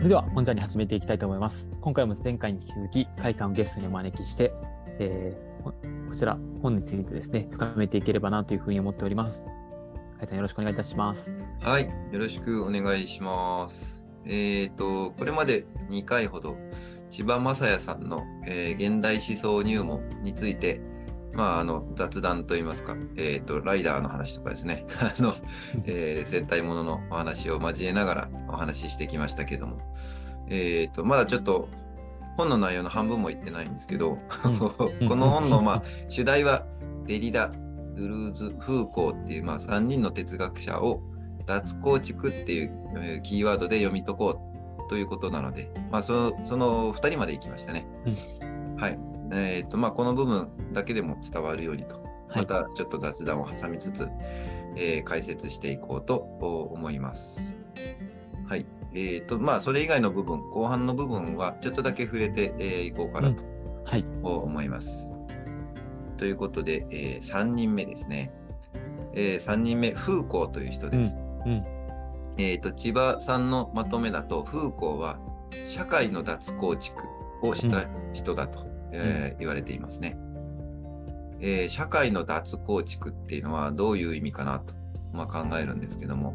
それでは本日に始めていきたいと思います。今回も前回に引き続き、甲斐さんをゲストにお招きして、えーこちら本についてですね、深めていければなというふうに思っております。甲斐さんよろしくお願いいたします。はい、よろしくお願いします。えっ、と、これまで2回ほど、千葉雅也さんの、えー現代思想入門について、まあ、あの雑談といいますか、えっ、と、ライダーの話とかですね、あの、えー戦隊もののお話を交えながらお話ししてきましたけども、えっ、と、まだちょっと、本の内容の半分も言ってないんですけど、うん。この本の、まあ、主題はデリダ、ドゥルーズ、フーコーっていう、まあ、3人の哲学者を脱構築っていうえーキーワードで読み解こうということなので、まあ、そのその2人まで行きましたね。はい。えっ、と、まあ、この部分だけでも伝わるようにと、はいまたちょっと雑談を挟みつつ、えー解説していこうとお思います。はい。えっ、と、まあ、それ以外の部分、後半の部分はちょっとだけ触れてい、えーいこうかなとはい。思います。ということで、え3人目ですね。え3人目、フーコーという人です。うん。えーと千葉さんのまとめだと、フーコーは社会の脱構築をした人だと、えー言われていますね、えー社会の脱構築っていうのはどういう意味かなと、まあ、考えるんですけども、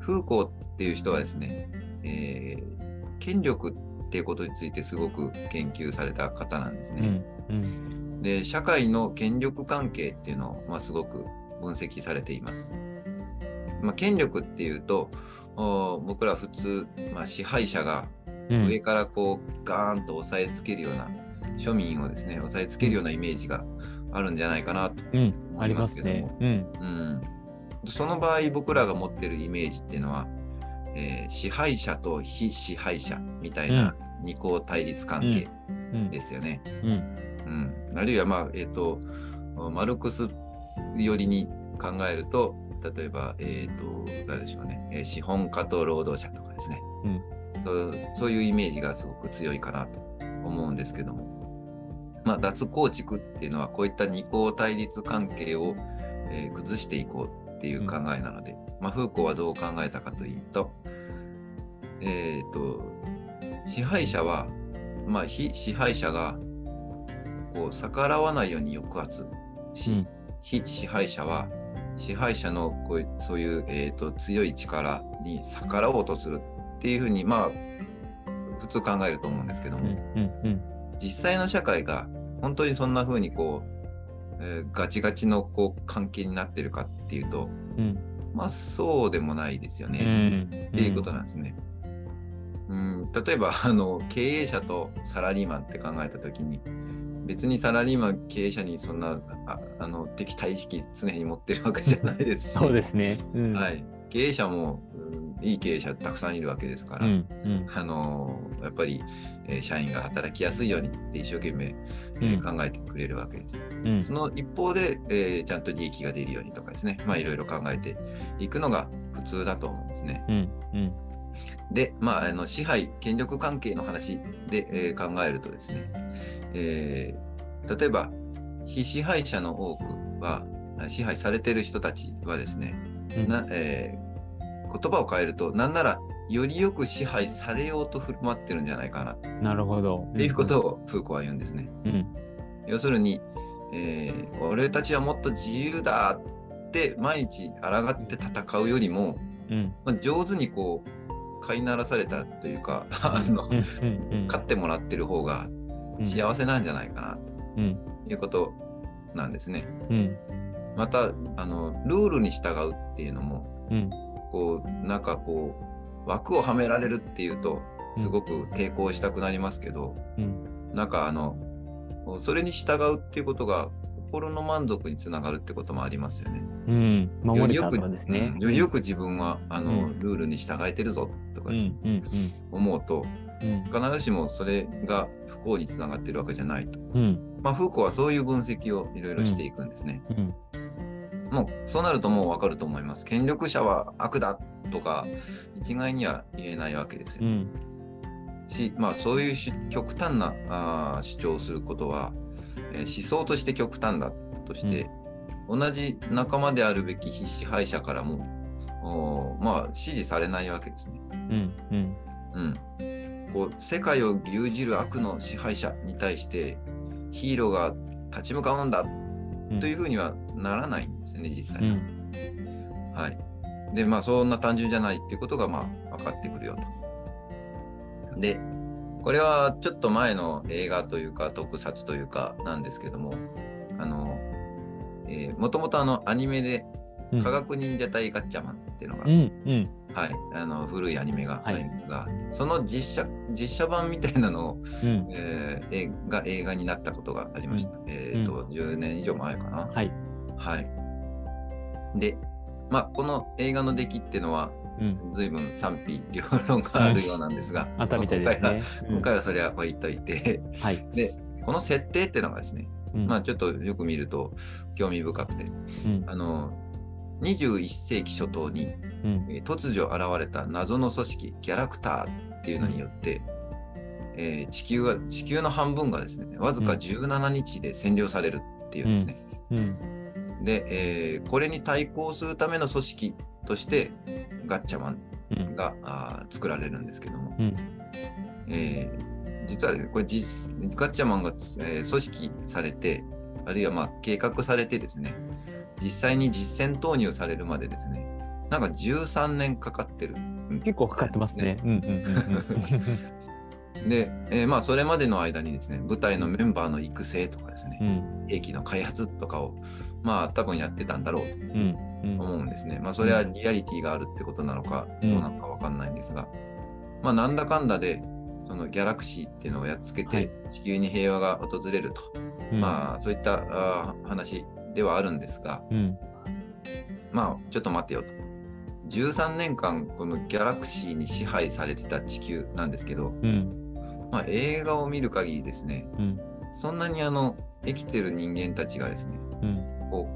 フーコーっていう人はですね、えー権力っていうことについてすごく研究された方なんですね。うん。うん。で社会の権力関係っていうのを、まあ、すごく分析されています。まあ、権力っていうとお僕ら普通、まあ、支配者がうん上からこうガーンと押さえつけるような、庶民をですね押さえつけるようなイメージがあるんじゃないかなと思いりまけどもますすね。うん。うん、その場合僕らが持ってるイメージっていうのは、えー支配者と非支配者みたいな二項対立関係うん。ですよね。うん。うん、あるいは、まあえー、とマルクス寄りに考えると例えば、えー、と何でしょうね、えー資本家と労働者とかですね、うんそうそういうイメージがすごく強いかなと思うんですけども、まあ、脱構築っていうのはこういった二項対立関係を、えー崩していこうっていう考えなので、まあ、フーコーはどう考えたかというと,、えー、と支配者は、まあ、非支配者がこう逆らわないように抑圧し、うん非支配者は支配者のこういそういう、えー、と強い力に逆らおうとするっていうふうにまあ普通考えると思うんですけども、うん。うん。実際の社会が本当にそんなふうにこう、えーガチガチのこう関係になってるかっていうとうん。まあそうでもないですようね。ん。っていうことなんですね。うん、例えばあの経営者とサラリーマンって考えた時に別にサラリーマン経営者にそんなああの敵対意識常に持ってるわけじゃないですしそうですね。うん。。はいい、経営者も、うんいい経営者たくさんいるわけですから、うん。うん。あのやっぱり、えー社員が働きやすいようにって一生懸命、えー考えてくれるわけです。うんそ。の一方で、えーちゃんと利益が出るようにとかですね、まあいろいろ考えていくのが普通だと思うんですね。うん。うん。で、まあ、あの支配、権力関係の話で、えー考えるとですね、えー例えば、非支配者の多くは、支配されている人たちはですね、うんなえー言葉を変えると、なんなら、よりよく支配されようと振る舞ってるんじゃないかなっなるほど。ていうことをフーコーは言うんですね。うん。要するに、えー俺たちはもっと自由だって毎日抗って戦うよりも、うん。まあ、上手にこう飼いならされたというかあの。飼ってもらってる方が幸せなんじゃないかなうん。ということなんですね。うん。またあのルールに従うっていうのもうん。こうなんかこう枠をはめられるっていうとすごく抵抗したくなりますけど、うん。なんかあのそれに従うっていうことが心の満足につながるってこともありますよね。うん。守れたよりよくのですねうん。よりよく自分はあの、うんルールに従えてるぞとかうん。うん。思うとうん。必ずしもそれが不幸につながってるわけじゃないと。うん。まあ、フーコーはそういう分析をいろいろしていくんですね。うん。もうそうなるともうわかると思います。権力者は悪だとか一概には言えないわけですよ。うん。し、まあ、そういうし極端なあー主張をすることは、えー思想として極端だとして、同じ仲間であるべき非支配者からもまあ支持されないわけですね。うん。うん。うん、こう世界を牛耳る悪の支配者に対してヒーローが立ち向かうんだうんというふうにはならないんですよね、実際に。うんはい。で、まあ、そんな単純じゃないっていうことが、まあ、分かってくるよと。で、これはちょっと前の映画というか、特撮というかなんですけども、あの、えー、もともとあの、アニメで、うん科学忍者隊ガッチャマンっていうのが、うんうんはい、あの古いアニメがあるんですが、その実写実写版みたいなのを、うん。えー映が映画になったことがありました。えっ、と、10年以上前かな。はい。はい。で、まあ、この映画の出来っていうのは、うん。随分賛否両論があるようなんですが、あったみたいですね。まあ今回はそれは置いといて、うんはい。で、この設定っていうのがですね、うん。まあちょっとよく見ると興味深くて、うん。あの、21世紀初頭に、うん。えー突如現れた謎の組織、ギャラクターっていうのによって、えー地球は、地球の半分がですね、わずかうん。17日で占領されるっていうんですね。うん。で、えーこれに対抗するための組織として、ガッチャマンうん。が、あー作られるんですけども、うん。えー実はねこれ実、ガッチャマンが、えー組織されて、あるいはまあ計画されてですね、実際に実戦投入されるまでですね、なんか13年かかってる。結構かかってますね。うんうんで、えーまあそれまでの間にですね、部隊のメンバーの育成とかですね、うん。うん兵器の開発とかを、まあ多分やってたんだろうと。うんうん。思うんですね。まあそれはリアリティがあるってことなのか、うん。どうなのかわかんないんですが、まあなんだかんだで、そのギャラクシーっていうのをやっつけはい。て地球に平和が訪れると、うん。まあそういったあー話ではあるんですが、うんまあちょっと待ってよと。13年間このギャラクシーに支配されてた地球なんですけど、うんまあ映画を見る限りですね、うんそんなにあの生きてる人間たちがですね、うんこ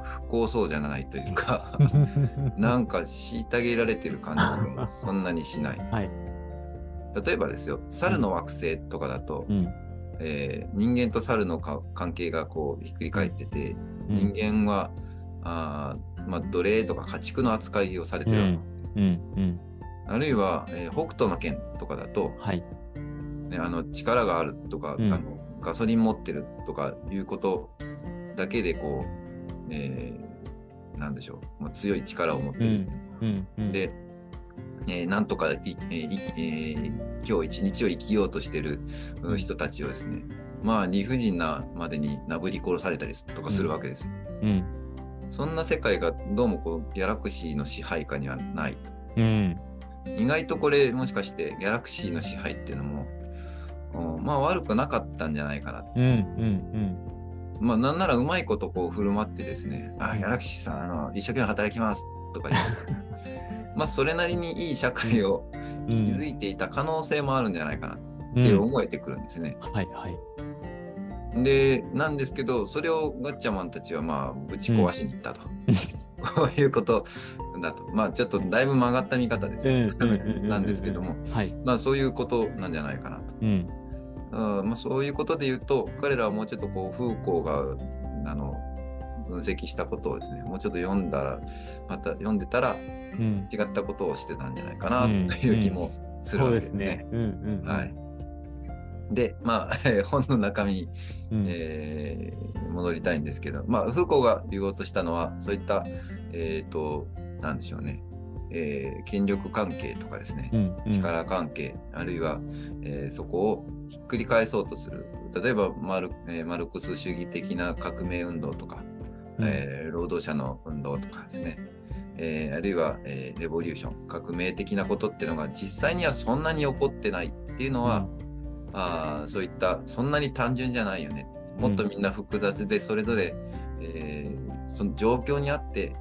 う不幸そうじゃないというか、なんか虐げられてる感じが そんなにしない。はい。例えばですよ、猿の惑星とかだと、うんえー人間と猿のか関係がこうひっくり返ってて、人間は、あーまあ、奴隷とか家畜の扱いをされてる、うん。うん。うん。あるいは、えー北斗の拳とかだと、はい。ね、あの力があるとか、うん。あのガソリン持ってるとかいうことだけでこう、えーなんでしょう、まあ、強い力を持ってですね、うん。うん。で、えーなんとかい、えーいえー今日一日を生きようとしてるうん人たちをですね、まあ理不尽なまでになぶり殺されたりとかするわけです。うんそんな世界がどうもこうギャラクシーの支配下にはない。うん意外とこれもしかしてギャラクシーの支配っていうのも、おまあ悪くなかったんじゃないかな。うんうんまあなんならうまいことこう振る舞ってですね、あ、ギャラクシーさん、あの一生懸命働きますとか言って、まあそれなりにいい社会をうん築いていた可能性もあるんじゃないかなっうんて思えてくるんですね。はいはい。で、なんですけど、それをガッチャマンたちはまあぶち壊しに行ったと。こういうことだと。まあちょっとだいぶ曲がった見方ですよ、なんですけども、はい。まあそういうことなんじゃないかなと。うんうんまあ、そういうことで言うと、彼らはもうちょっとこう、フーコーが、あの、分析したことをですね、もうちょっと読んだら、また読んでたら、うん。違ったことをしてたんじゃないかなうんという気もするわけですすね。で、まあ、本の中身に、うん。えー戻りたいんですけど、まあ、フーコーが言おうとしたのは、そういった、えっ、と、なんでしょうね、えー権力関係とかですね、うんうん力関係、あるいは、えーそこをひっくり返そうとする。例えばマル、えーマルクス主義的な革命運動とか、うん。えー労働者の運動とかですね、えーあるいは、えーレボリューション、革命的なことっていうのが実際にはそんなに起こってないっていうのは、あーそういったそんなに単純じゃないよね。もっとみんな複雑でそれぞれ、えーその状況にあって、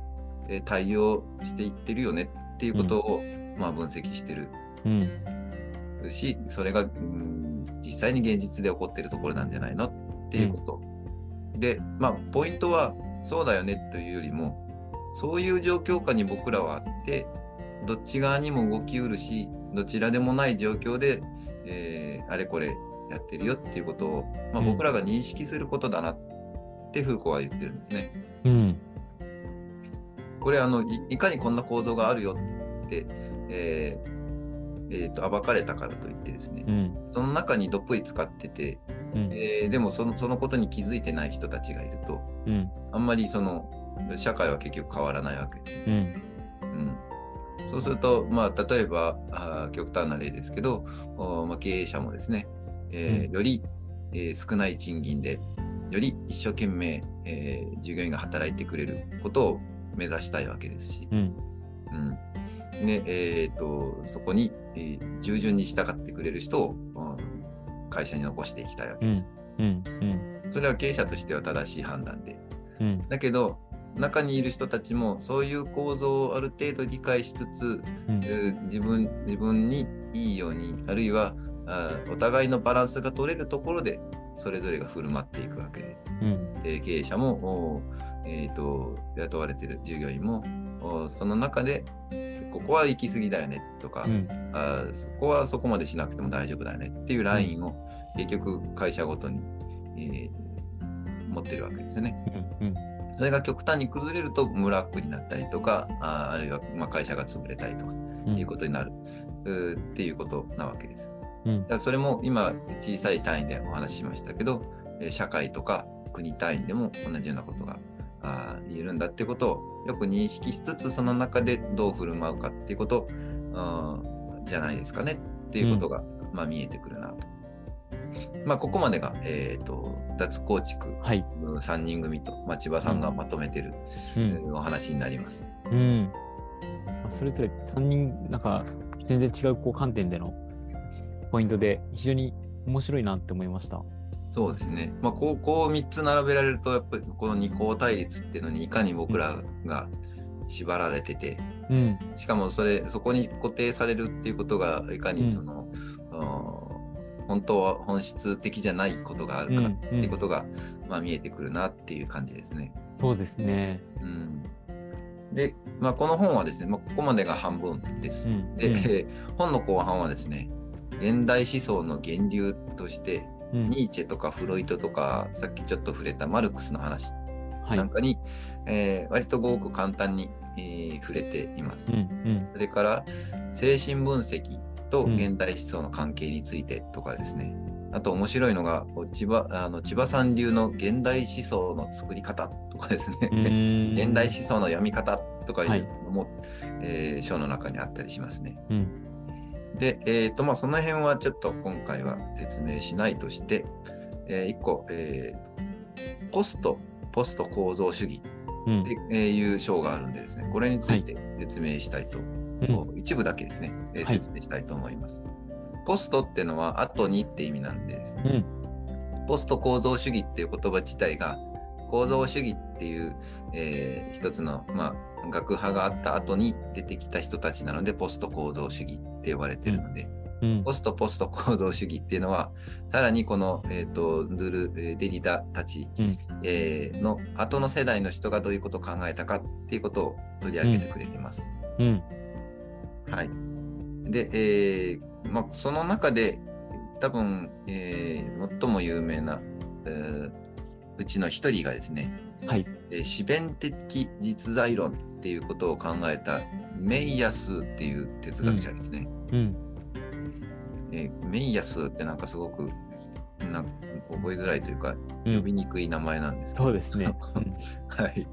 えー対応していってるよねっていうことを、まあ、分析してる。うん。しそれが、うん実際に現実で起こってるところなんじゃないのっていうこと。でまあポイントはそうだよねというよりもそういう状況下に僕らはあってどっち側にも動きうるしどちらでもない状況で、えーあれこれやってるよっていうことを、まあ、うん僕らが認識することだなってフーコーは言ってるんですね。うんこれあのいいかにこんな構造があるよって、えーえー、と暴かれたからといってですね、うん。その中にどっぷり使ってて、うん。えーでもそのそのことに気づいてない人たちがいると、うん。あんまりその社会は結局変わらないわけです。うん。うん、そうすると、まあ、例えばあー極端な例ですけど、おまあ、経営者もですね、えーうんより、えー少ない賃金で、より一生懸命、えー従業員が働いてくれることを目指したいわけですし、うん。うんでえー、とそこに、えー従順に従ってくれる人を、うん会社に残していきたいわけです。うん。うん。それは経営者としては正しい判断で。うん。だけど、中にいる人たちもそういう構造をある程度理解しつつ、うん。えー自分自分にいいようにあるいはあーお互いのバランスが取れるところでそれぞれが振る舞っていくわけで、うん。えー経営者も、えー、と雇われている従業員もおその中でここは行き過ぎだよねとか、うん。あーそこはそこまでしなくても大丈夫だよねっていうラインを結局会社ごとに、えー持ってるわけですよね。うん。それが極端に崩れるとムラックになったりとか、あーあるいはまあ会社が潰れたりとかうん。いうことになる、うーっていうことなわけです。うんだからそれも今小さい単位でお話ししましたけど、えー社会とか国単位でも同じようなことがあー言えるんだっていうことをよく認識しつつその中でどう振る舞うかっていうことじゃないですかねっていうことが、まあ、見えてくるなと。まあ、ここまでが、えー、と脱構築はい。3人組と、まあ、千葉さんがまとめてる、うえん。ーお話になります。うん。まあそれぞれ3人、なんか、全然違うこう観点でのポイントで、非常に面白いなって思いました。そうですね。まあ、こう、こう3つ並べられると、やっぱりこの二項対立っていうのにいかに僕らが縛られてて、うん。しかもそれ、そこに固定されるっていうことが、いかにその、あー本当は本質的じゃないことがあるかっていうことが、まあ、見えてくるなっていう感じですね。そうですね。うん、で、まあ、この本はですね、まあ、ここまでが半分です。うん。で、うん本の後半はですね、現代思想の源流として、うんニーチェとかフロイトとか、さっきちょっと触れたマルクスの話はい。なんかに、えー割とごく簡単に、えー触れています。うん。うん。それから、精神分析とうん現代思想の関係についてとかですね。あと面白いのが、千葉あの千葉さん流の現代思想の作り方とかですね。うん 現代思想の読み方とかはいいうのも、えー章の中にあったりしますね。うん。で、えーとまあ、その辺はちょっと今回は説明しないとして、え1個、えーポスト、ポスト構造主義うんってえーいう章があるんでですね、これについて説明したいと、うん一部だけですね、えーはい説明したいと思います。ポストってのは後にって意味なんでですね、うん。ポスト構造主義っていう言葉自体が構造主義っていう、えー一つの、まあ、学派があった後に出てきた人たちなのでポスト構造主義って呼ばれてるので、うん。ポストポスト構造主義っていうのはさらにこの、えー、とドゥル・えーデリダたち、うんえーの後の世代の人がどういうことを考えたかっていうことを取り上げてくれてます。うん。はい。で、えーまあ、その中で多分、えー最も有名な、えーうちの一人がですね、はい。えー思弁的実在論っていうことを考えたメイヤスっていう哲学者ですね。うん。えーメイヤスってなんかすごくなんか覚えづらいというか、うん呼びにくい名前なんですけど、そうですね。はい。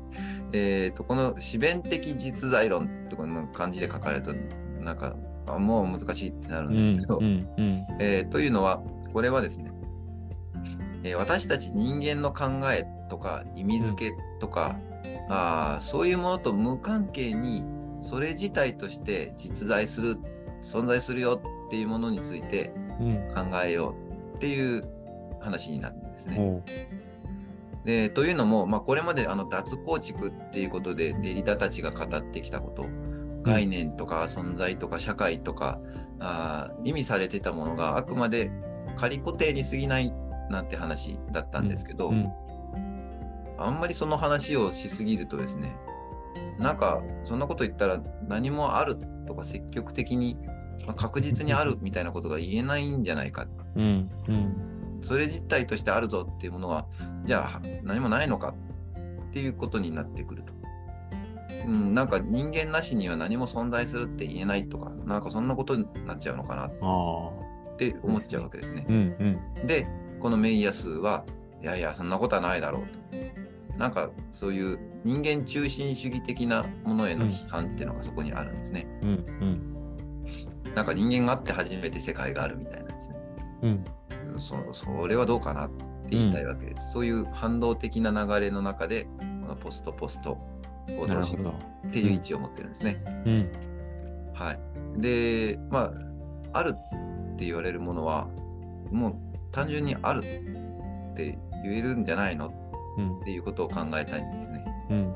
えーと、この思弁的実在論ってこの漢字で書かれると、なんか、あもう難しいってなるうんん。ですけど、うん。うん。えーというのは、これはですね、えー私たち人間の考えとか意味付けとか、あーそういうものと無関係に、それ自体として実在する、存在するよっていうものについてうん。考えようっていう話になるんですね。おうでというのも、まあ、これまであの脱構築っていうことでデリダたちが語ってきたこと概念とか存在とか社会とか、あー意味されてたものがあくまで仮固定に過ぎないなんて話だったんですけど、うん。あんまりその話をしすぎるとですねなんかそんなこと言ったら何もあるとか積極的にまあ確実にあるみたいなことが言えないんじゃないかうん。うん。それ自体としてあるぞっていうものは、じゃあ何もないのかっていうことになってくると。うん、なんか人間なしには何も存在するって言えないとか、なんかそんなことになっちゃうのかなっあて思っちゃうわけですねあ。。うんうん。で、このメイヤスは、いやいや、そんなことはないだろうと。なんかそういう人間中心主義的なものへの批判っていうのがそこにあるんですね。うんうん。なんか人間があって初めて世界があるみたいなんですね。うん。そそれはどうかなって言いたいわけです。そういう反動的な流れの中で、このポストポスト行動主義。っていう位置を持ってるんですね。うん。はい。で、まあ、あるって言われるものは、もう単純にあるって言えるんじゃないのうんっていうことを考えたいんですね。うん。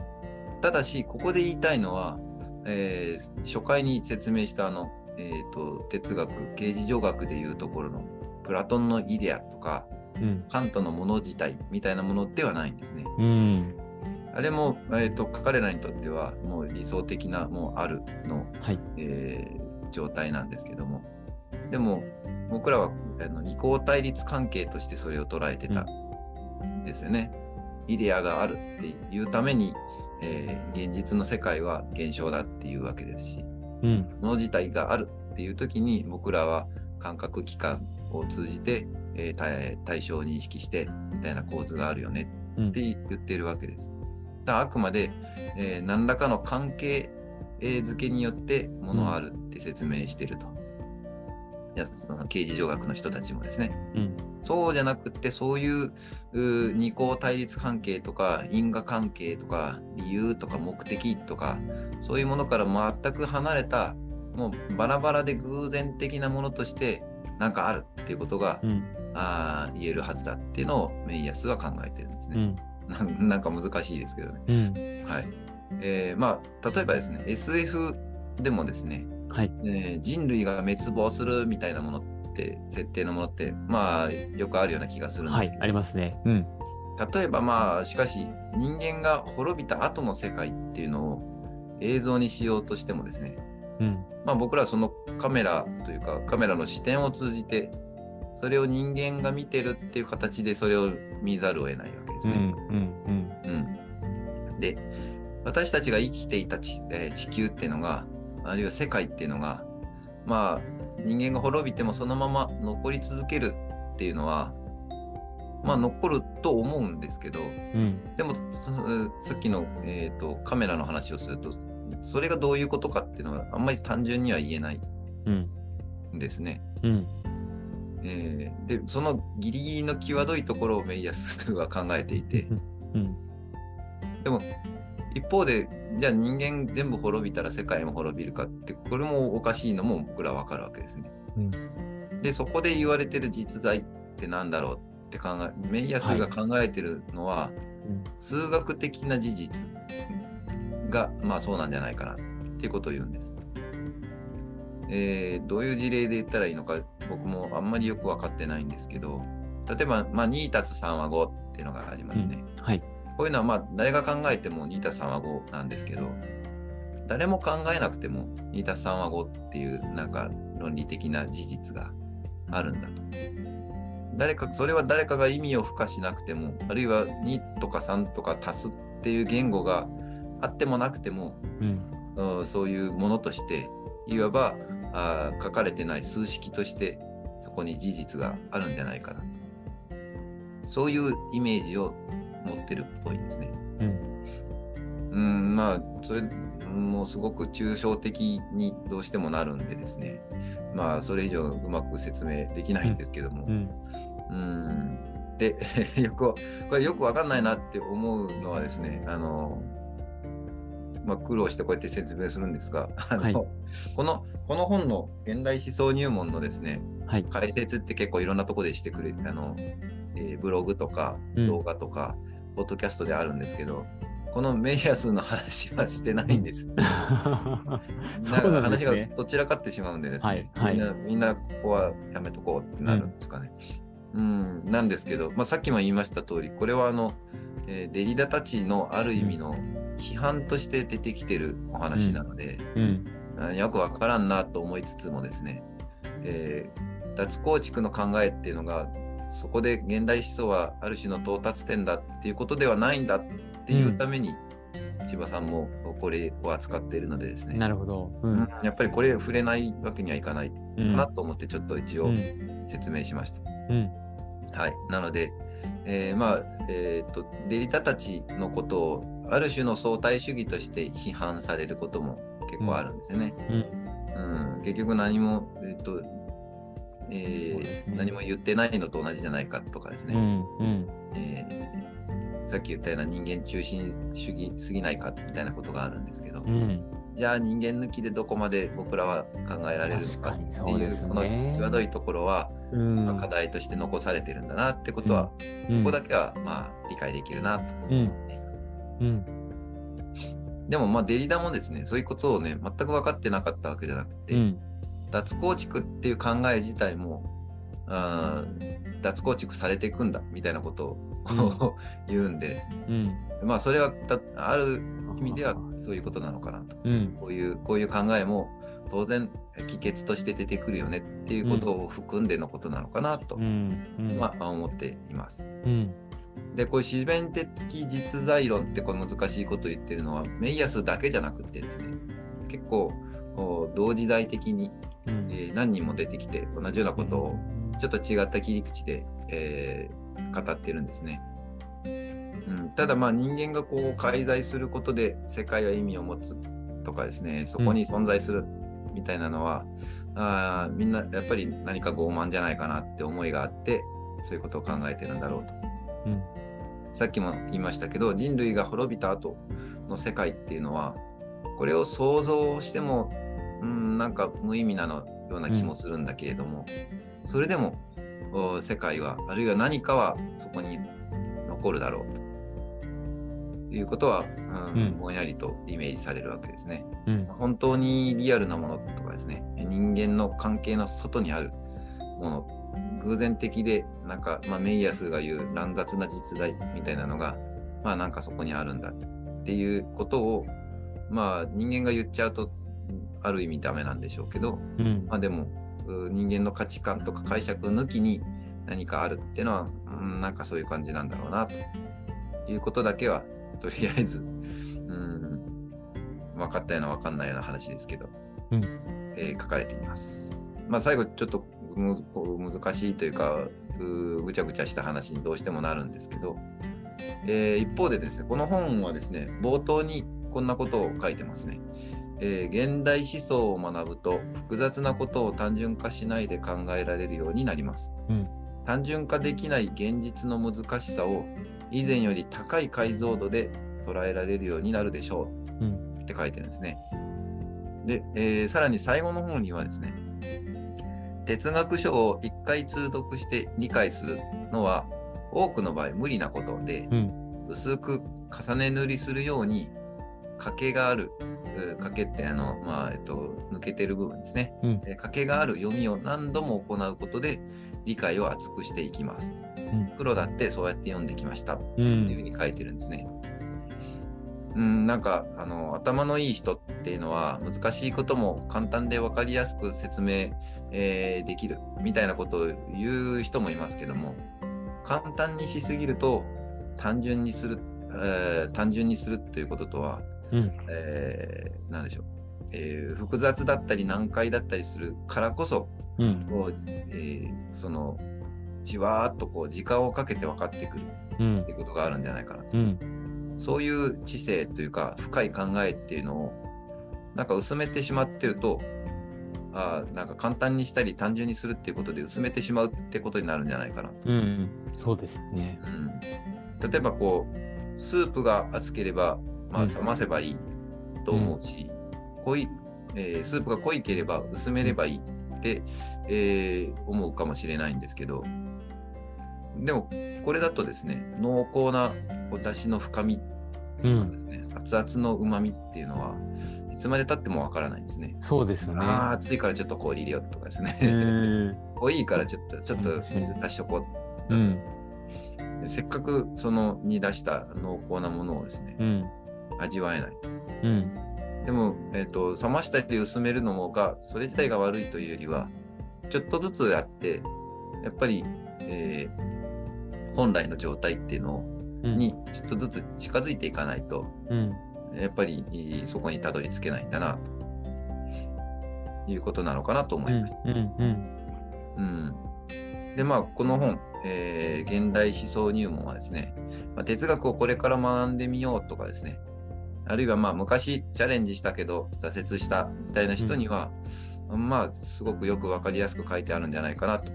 ただし、ここで言いたいのは、えー初回に説明したあの、えーと哲学、形而上学でいうところのプラトンのイデアとか、うん。カントのもの自体みたいなものではないんですね。うん。あれも、えー、と彼らにとってはもう理想的なもうあるのはい。えー状態なんですけどもでも僕らはあの二項対立関係としてそれを捉えてたんですよね。イデアがあるっていうために、えー現実の世界は現象だっていうわけですしうん。もの自体があるっていう時に僕らは感覚器官を通じて、えー対対象を認識してみたいな構図があるよねうんって言っているわけです。だからあくまで、えー何らかの関係えー付けによってものあるって説明していると。いやその刑事上学の人たちもですね。うん。そうじゃなくってそういう二項対立関係とか因果関係とか理由とか目的とかそういうものから全く離れたもうバラバラで偶然的なものとしてなんかあるっていうことが、うん。あー言えるはずだっていうのをメイヤスは考えてるんですね。うんなんか難しいですけどね。うん。はい。えーまあ、例えばですね、SF でもですね、はい。えー人類が滅亡するみたいなものって、設定のものって、まあ、よくあるような気がするんですけど、。はいありますね。うん。例えばまあ、しかし、人間が滅びた後の世界っていうのを映像にしようとしてもですね、うん。まあ僕らはそのカメラというか、カメラの視点を通じて、それを人間が見てるっていう形でそれを見ざるを得ないわけですうん。うね。ん。うん、で私たちが生きていた地,、えー地球っていうのがあるいは世界っていうのがまあ人間が滅びてもそのまま残り続けるっていうのはまあ残ると思うんですけどうん。でもそさっきの、えー、とカメラの話をするとそれがどういうことかっていうのはあんまり単純には言えないうん。んですね。うん。えーでそのギリギリの際どいところをメイヤスは考えていて。うん。でも一方でじゃあ人間全部滅びたら世界も滅びるかってこれもおかしいのも僕らわかるわけですね。うんでそこで言われてる実在ってなんだろうって考えメイヤスが考えてるのは、うん数学的な事実がまあそうなんじゃないかなっていうことを言うんです。えーどういう事例で言ったらいいのか僕もあんまりよく分かってないんですけど例えば、まあ、2たす3は5っていうのがありますね。はい。こういうのはまあ誰が考えても2たす3は5なんですけど、誰も考えなくても2たす3は5っていうなんか論理的な事実があるんだと。誰か、それは誰かが意味を付加しなくても、あるいは2とか3とか足すっていう言語があってもなくても、うん。うんそういうものとして、いわばあー書かれてない数式としてそこに事実があるんじゃないかな。そういうイメージを持ってるっぽいですね。うん。うん、まあ、それもうすごく抽象的にどうしてもなるんでですね。まあ、それ以上うまく説明できないんですけども。うん。うん。で、よく、これよくわかんないなって思うのはですね、あの、まあ、苦労してこうやって説明するんですが、あのはいこの、この本の現代思想入門のですね、はい。解説って結構いろんなとこでしてくれあの、えーブログとかうん動画とか、ポッドキャストであるんですけど、このメイヤスの話はしてないんです。そうなんです話がね。どちらかってしまうんでですね、はいはいみんな、みんなここはやめとこうってなるんですかね。うん、なんですけど、まあ、さっきも言いました通り、これはあの、えーデリダたちのある意味の批判として出てきてるお話なので、うん。あよくわからんなと思いつつもですね、えー脱構築の考えっていうのがそこで現代思想はある種の到達点だっていうことではないんだっていうために、千葉さんもこれを扱っているのでですね、なるほど。ううんん。やっぱりこれ触れないわけにはいかないかうんなと思ってちょっと一応うん説明しました。うん。はい、なので、えーまあ、えー、とデリタたちのことをある種の相対主義として批判されることも結構あるんですよね。うん結局何も、えーとえ何も言ってないのと同じじゃないかとかですね、うん。うん。えーさっき言ったような人間中心主義すぎないかみたいなことがあるんですけど、うん。じゃあ人間抜きでどこまで僕らは考えられるのかってそうねいうこの際どいところは、うん。まあ課題として残されてるんだなってことは、うんそこだけはまあ理解できるなと。うん。うん。でもまあデリダもですね、そういうことをね、全く分かってなかったわけじゃなくて、うん。脱構築っていう考え自体も、脱構築されていくんだみたいなことを、言うんでですね、うん。まあそれはたある意味ではそういうことなのかなと。うん。こういうこういう考えも当然帰結として出てくるよねっていうことを含んでのことなのかなと、うん。うん。まあ思っています。うん。で、こういう自然的実在論ってこれ難しいことを言ってるのは、メイヤスだけじゃなくてですね、結構お同時代的に、うんえー何人も出てきて同じようなことをちょっと違った切り口で、えー語ってるんですね。うん、ただまあ人間がこう介在することで世界は意味を持つとかですね、そこに存在するみたいなのは、あーみんなやっぱり何か傲慢じゃないかなって思いがあって、そういうことを考えてるんだろうと。うん。さっきも言いましたけど人類が滅びた後の世界っていうのはこれを想像しても、うん、なんか無意味なのような気もするんだけれども、それでもお世界はあるいは何かはそこに残るだろうということは、うんうんぼんやりとイメージされるわけですね。うん。本当にリアルなものとかですね人間の関係の外にあるもの偶然的でなんか、まあ、メイヤスが言う乱雑な実在みたいなのがまあなんかそこにあるんだっていうことをまあ人間が言っちゃうとある意味ダメなんでしょうけどうん。まあでもう人間の価値観とか解釈抜きに何かあるっていうのは、うん、なんかそういう感じなんだろうなということだけはとりあえず、うん、分かったような分かんないような話ですけど、うんえー書かれています。まあ最後ちょっと難しいというかうぐちゃぐちゃした話にどうしてもなるんですけど、えー一方でですねこの本はですね冒頭にこんなことを書いてますね。えー現代思想を学ぶと複雑なことを単純化しないで考えられるようになります。うん単純化できない現実の難しさを以前より高い解像度で捉えられるようになるでしょう、うんって書いてるんですね。で、えーさらに最後の方にはですね、哲学書を一回通読して理解するのは多くの場合無理なことで、うん。薄く重ね塗りするように欠けがあるう欠けってあの、まあえっと、抜けてる部分ですね、うん。えー欠けがある読みを何度も行うことで理解を厚くしていきます、ん。プロだってそうやって読んできました。う。っていうんふうに書いてるんですね。うん、なんかあの頭のいい人っていうのは難しいことも簡単で分かりやすく説明、えーできるみたいなことを言う人もいますけども簡単にしすぎると単純にする、えー単純にするということとは、うん。えーなんでしょう、えー複雑だったり難解だったりするからこそうん。こう、えーそのじわーっとこう時間をかけて分かってくるうんっていうことがあるんじゃないかなと。うん。そういう知性というか深い考えっていうのをなんか薄めてしまってるとあーなんか簡単にしたり単純にするっていうことで薄めてしまうってことになるんじゃないかな。うん。そうですね。うん、例えばこうスープが熱ければ、まあ、うん冷ませばいいと思うし、濃いえースープが濃いければ薄めればいいって、えー思うかもしれないんですけどでもこれだとですね濃厚なお出汁の深みとかですね、熱々のうまみっていうのはいつまでたってもわからないんですね。そうですよね。ああ熱いからちょっと氷入れようとかですうね。ん。濃いからちょっとちょっと水足しとこううん。でせっかくその煮出した濃厚なものをですね、うん。味わえない。うん。でも、えっ、と、冷ましたり薄めるのもが、それ自体が悪いというよりは、ちょっとずつやって、やっぱり、えー本来の状態っていうのうん。に、ちょっとずつ近づいていかないと、うん。やっぱりそこにたどり着けないんだなということなのかなと思いました。うん、うん、でまあこの本、えー、現代思想入門はですね、まあ、哲学をこれから学んでみようとかですねあるいはまあ昔チャレンジしたけど挫折したみたいな人には、うん、まあすごくよく分かりやすく書いてあるんじゃないかなと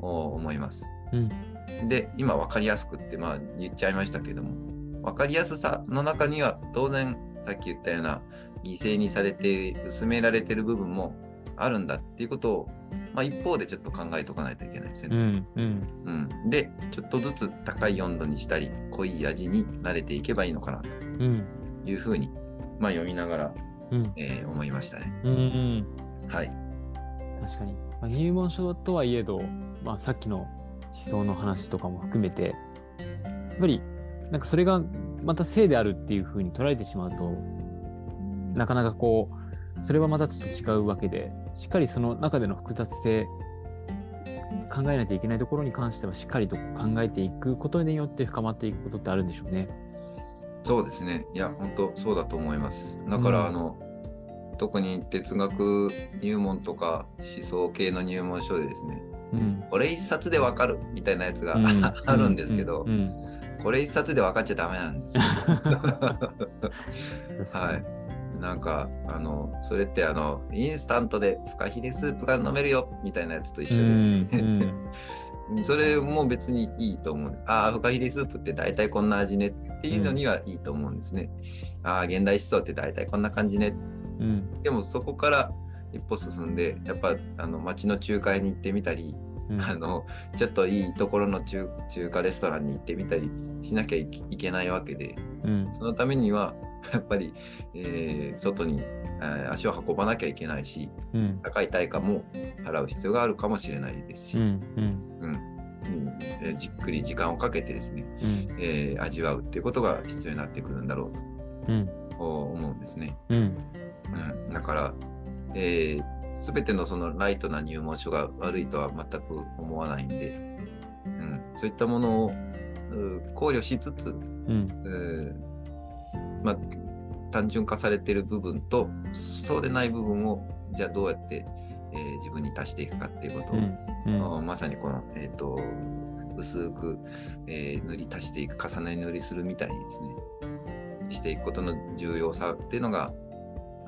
思います。うん、で今分かりやすくってまあ言っちゃいましたけども分かりやすさの中には当然さっき言ったような犠牲にされて薄められてる部分もあるんだっていうことを、まあ、一方でちょっと考えておかないといけないですよね。うんうん。うん、でちょっとずつ高い温度にしたり濃い味に慣れていけばいいのかなというふうに、まあ、読みながら、うんえー、思いましたね。うんうんはい、確かに、まあ、入門書とはいえど、まあ、さっきの思想の話とかも含めてやっぱりなんかそれがまた性であるっていうふうに捉えてしまうとなかなかこうそれはまたちょっと違うわけでしっかりその中での複雑性考えなきゃいけないところに関してはしっかりと考えていくことによって深まっていくことってあるんでしょうね。そうですね。いや、本当そうだと思います。だから、うん、あの、特に哲学入門とか思想系の入門書でですね、うん、これ一冊でわかるみたいなやつが、うん、あるんですけど、これ一冊で分かっちゃダメなんですよ。はい。なんか、あの、それってあの、インスタントでフカヒレスープが飲めるよみたいなやつと一緒で、うん。うん、それも別にいいと思うんです。ああ、フカヒレスープって大体こんな味ねっていうのにはいいと思うんですね。うん、ああ、現代思想って大体こんな感じね。うん、でもそこから一歩進んで、やっぱあの街の仲介に行ってみたり、あのちょっといいところの中中華レストランに行ってみたりしなきゃいけないわけで、うん、そのためには やっぱり、えー、外に、えー、足を運ばなきゃいけないし、うん、高い対価も払う必要があるかもしれないですし、うんうん、じっくり時間をかけてですね、うん、えー、味わうっていうことが必要になってくるんだろうと、思うんですね。うん。だから、えー全てのそのライトな入門書が悪いとは全く思わないんで、うん、そういったものを考慮しつつ、うんまあ、単純化されている部分とそうでない部分をじゃあどうやって、えー、自分に足していくかっていうことを、うんうん、まさにこの、えーと、薄く、えー、塗り足していく重ね塗りするみたいにですねしていくことの重要さっていうのが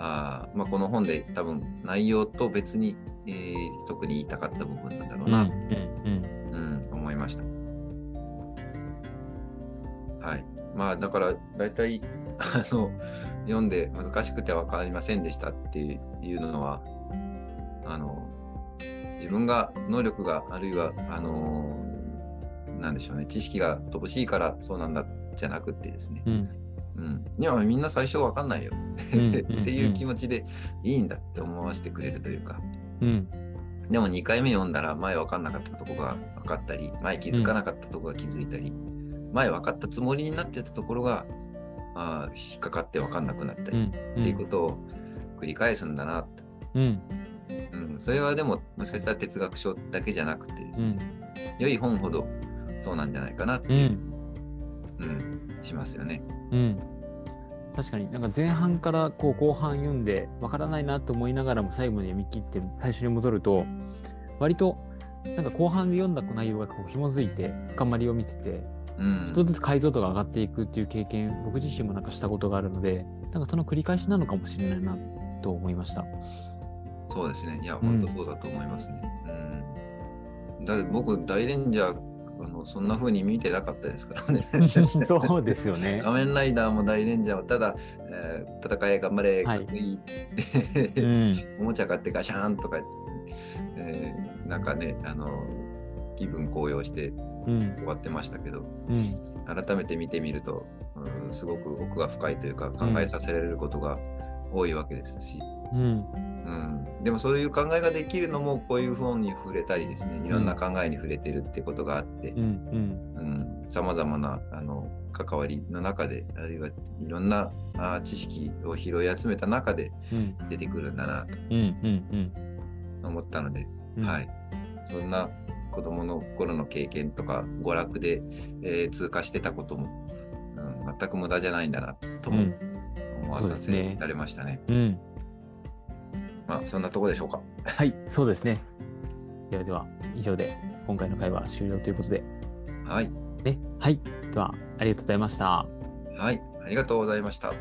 あまあ、この本で多分内容と別に、えー、特に言いたかった部分なんだろうなと、うん、うん、思いました。はい。まあだから大体あの読んで難しくて分かりませんでしたっていうのはあの自分が能力があるいはあのなんでしょうね知識が乏しいからそうなんだじゃなくてですね、うん。うん、いやみんな最初わかんないよ。っていう気持ちでいいんだって思わせてくれるというか、うん、でも2回目読んだら前分かんなかったとこが分かったり前気づかなかったとこが気づいたり、前分かったつもりになってたところがあ引っかかって分かんなくなったり、っていうことを繰り返すんだなって、うん。うん、それはでももしかしたら哲学書だけじゃなくてですね、良い本ほどそうなんじゃないかなっていう、うん。しますよね。うん、確かに。なんか前半からこう後半読んでわからないなと思いながらも最後まで読み切って最初に戻ると割となんか後半で読んだ内容がこう紐づいて深まりを見せて、うん、一つずつ解像度が上がっていくっていう経験僕自身もなんかしたことがあるのでなんかその繰り返しなのかもしれないなと思いました。そうですね。いや、本当そうだと思いますね。うん、だ僕、大レンジャーあのそんな風に見てなかったですからね。そうですよね。仮面ライダーも大レンジャーもただ、えー、戦い頑張れ、かっこいいって、うん、おもちゃ買ってガシャーンとか、えー、なんかね、あの気分高揚して終わってましたけど、うん、改めて見てみると、うん、すごく奥が深いというか考えさせられることが多いわけですし。うん。うん、でもそういう考えができるのもこういう本に触れたりですねいろんな考えに触れてるってことがあってさまざまなあの関わりの中であるいはいろんなあ知識を拾い集めた中で出てくるんだなと思ったので、はい、そんな子どもの頃の経験とか娯楽で、えー、通過してたことも、うん、全く無駄じゃないんだなとも思わさせられましたね。うん。まあ、そんなとこでしょうか。はい、そうですね。ではでは、以上で今回の会話終了ということで。はい。ね、はい。では、ありがとうございました。はい。ありがとうございました。